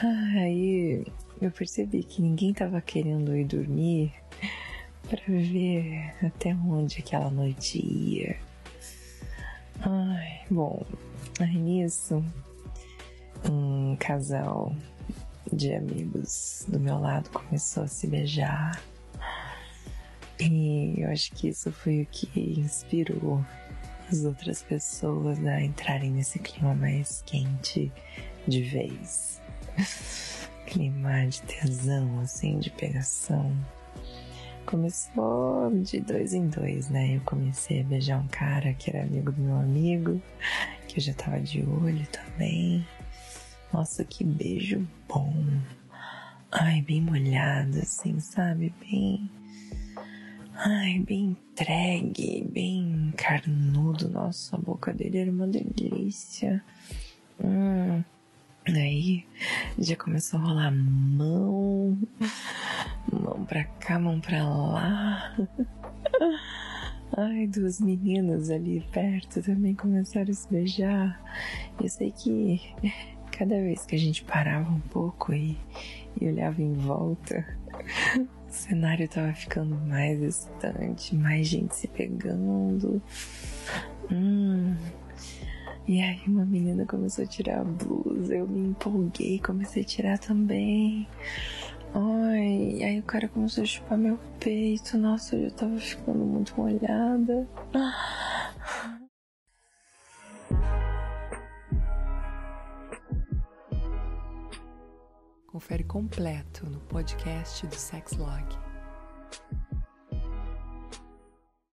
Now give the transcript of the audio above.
Aí eu percebi que ninguém tava querendo ir dormir para ver até onde aquela noite ia. Ai, bom, aí nisso, um casal de amigos do meu lado começou a se beijar. E eu acho que isso foi o que inspirou as outras pessoas a entrarem nesse clima mais quente de vez. clima de tesão, assim, de pegação. Começou de dois em dois, né? Eu comecei a beijar um cara que era amigo do meu amigo, que eu já tava de olho também. Nossa, que beijo bom. Ai, bem molhado, assim, sabe? Bem. Ai, bem entregue, bem carnudo. Nossa, a boca dele era uma delícia. Hum. Aí já começou a rolar mão, mão pra cá, mão pra lá. Ai, duas meninas ali perto também começaram a se beijar. Eu sei que cada vez que a gente parava um pouco e, e olhava em volta, o cenário tava ficando mais excitante, mais gente se pegando. E aí uma menina começou a tirar a blusa, eu me empolguei, comecei a tirar também. Ai, aí o cara começou a chupar meu peito, nossa, eu já tava ficando muito molhada. Confere completo no podcast do Sex Log.